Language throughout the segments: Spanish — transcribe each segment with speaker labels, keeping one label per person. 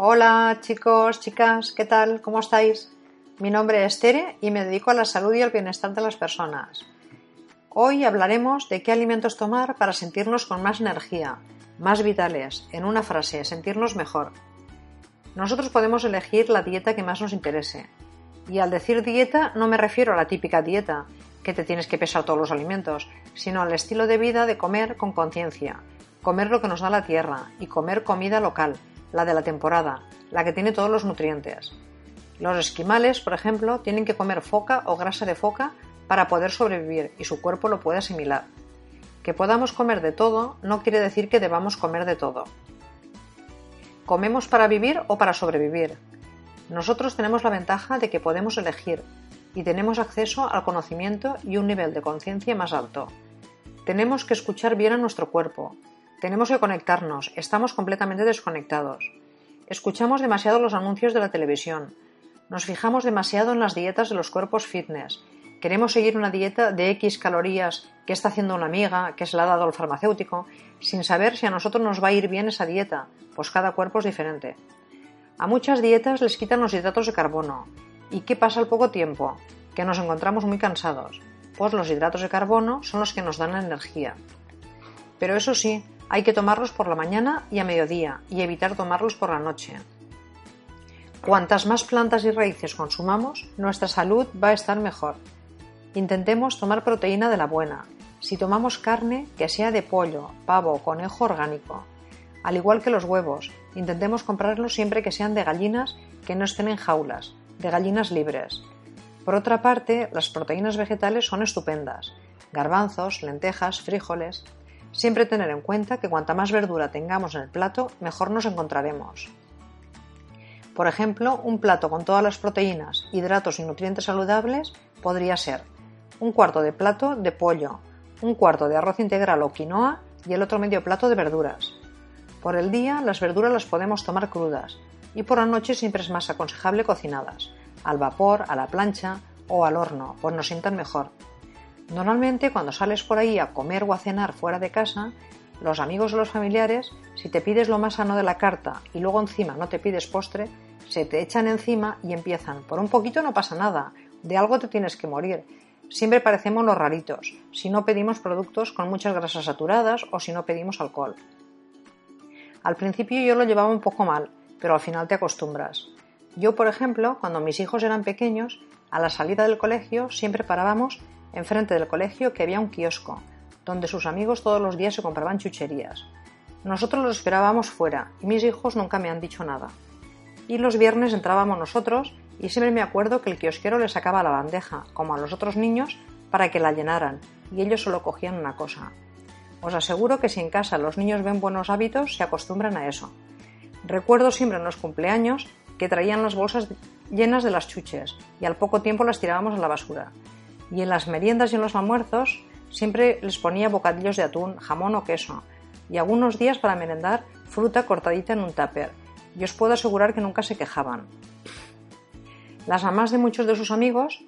Speaker 1: Hola chicos, chicas, ¿qué tal? ¿Cómo estáis? Mi nombre es Tere y me dedico a la salud y al bienestar de las personas. Hoy hablaremos de qué alimentos tomar para sentirnos con más energía, más vitales, en una frase, sentirnos mejor. Nosotros podemos elegir la dieta que más nos interese. Y al decir dieta no me refiero a la típica dieta, que te tienes que pesar todos los alimentos, sino al estilo de vida de comer con conciencia, comer lo que nos da la tierra y comer comida local, la de la temporada, la que tiene todos los nutrientes. Los esquimales, por ejemplo, tienen que comer foca o grasa de foca para poder sobrevivir y su cuerpo lo puede asimilar. Que podamos comer de todo no quiere decir que debamos comer de todo. ¿Comemos para vivir o para sobrevivir? Nosotros tenemos la ventaja de que podemos elegir y tenemos acceso al conocimiento y un nivel de conciencia más alto. Tenemos que escuchar bien a nuestro cuerpo, tenemos que conectarnos, estamos completamente desconectados. Escuchamos demasiado los anuncios de la televisión, nos fijamos demasiado en las dietas de los cuerpos fitness, queremos seguir una dieta de X calorías que está haciendo una amiga, que se la ha dado el farmacéutico, sin saber si a nosotros nos va a ir bien esa dieta, pues cada cuerpo es diferente. A muchas dietas les quitan los hidratos de carbono. ¿Y qué pasa al poco tiempo? Que nos encontramos muy cansados. Pues los hidratos de carbono son los que nos dan la energía. Pero eso sí, hay que tomarlos por la mañana y a mediodía y evitar tomarlos por la noche. Cuantas más plantas y raíces consumamos, nuestra salud va a estar mejor. Intentemos tomar proteína de la buena. Si tomamos carne, que sea de pollo, pavo o conejo orgánico. Al igual que los huevos, intentemos comprarlos siempre que sean de gallinas que no estén en jaulas, de gallinas libres. Por otra parte, las proteínas vegetales son estupendas. Garbanzos, lentejas, frijoles, Siempre tener en cuenta que cuanta más verdura tengamos en el plato, mejor nos encontraremos. Por ejemplo, un plato con todas las proteínas, hidratos y nutrientes saludables podría ser un cuarto de plato de pollo, un cuarto de arroz integral o quinoa y el otro medio plato de verduras. Por el día las verduras las podemos tomar crudas y por la noche siempre es más aconsejable cocinadas, al vapor, a la plancha o al horno, pues nos sientan mejor. Normalmente cuando sales por ahí a comer o a cenar fuera de casa, los amigos o los familiares, si te pides lo más sano de la carta y luego encima no te pides postre, se te echan encima y empiezan. Por un poquito no pasa nada, de algo te tienes que morir. Siempre parecemos los raritos, si no pedimos productos con muchas grasas saturadas o si no pedimos alcohol. Al principio yo lo llevaba un poco mal, pero al final te acostumbras. Yo, por ejemplo, cuando mis hijos eran pequeños, a la salida del colegio siempre parábamos enfrente del colegio que había un kiosco, donde sus amigos todos los días se compraban chucherías. Nosotros los esperábamos fuera y mis hijos nunca me han dicho nada. Y los viernes entrábamos nosotros y siempre me acuerdo que el kiosquero les sacaba la bandeja, como a los otros niños, para que la llenaran y ellos solo cogían una cosa. Os aseguro que si en casa los niños ven buenos hábitos, se acostumbran a eso. Recuerdo siempre en los cumpleaños que traían las bolsas llenas de las chuches y al poco tiempo las tirábamos a la basura y en las meriendas y en los almuerzos siempre les ponía bocadillos de atún, jamón o queso, y algunos días para merendar fruta cortadita en un tupper, y os puedo asegurar que nunca se quejaban. Las mamás de muchos de sus amigos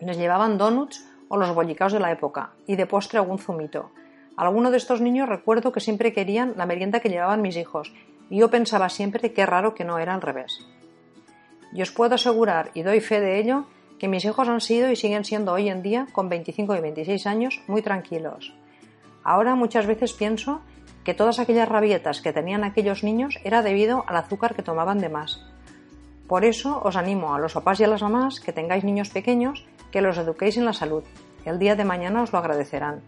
Speaker 1: les llevaban donuts o los bollicaos de la época, y de postre algún zumito. Algunos de estos niños recuerdo que siempre querían la merienda que llevaban mis hijos, y yo pensaba siempre que raro que no era al revés. Y os puedo asegurar, y doy fe de ello, que mis hijos han sido y siguen siendo hoy en día, con 25 y 26 años, muy tranquilos. Ahora muchas veces pienso que todas aquellas rabietas que tenían aquellos niños era debido al azúcar que tomaban de más. Por eso os animo a los papás y a las mamás que tengáis niños pequeños que los eduquéis en la salud. El día de mañana os lo agradecerán.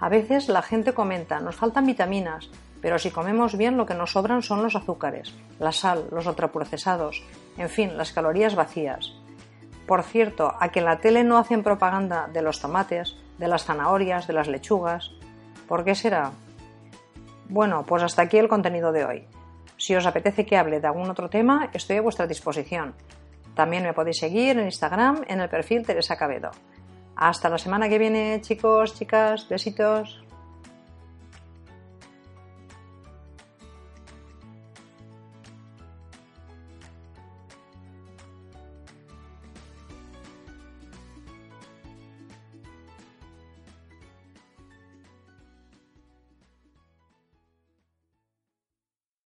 Speaker 1: A veces la gente comenta, nos faltan vitaminas, pero si comemos bien lo que nos sobran son los azúcares, la sal, los ultraprocesados, en fin, las calorías vacías. Por cierto, a que en la tele no hacen propaganda de los tomates, de las zanahorias, de las lechugas. ¿Por qué será? Bueno, pues hasta aquí el contenido de hoy. Si os apetece que hable de algún otro tema, estoy a vuestra disposición. También me podéis seguir en Instagram en el perfil Teresa Cabedo. Hasta la semana que viene, chicos, chicas, besitos.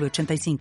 Speaker 2: 85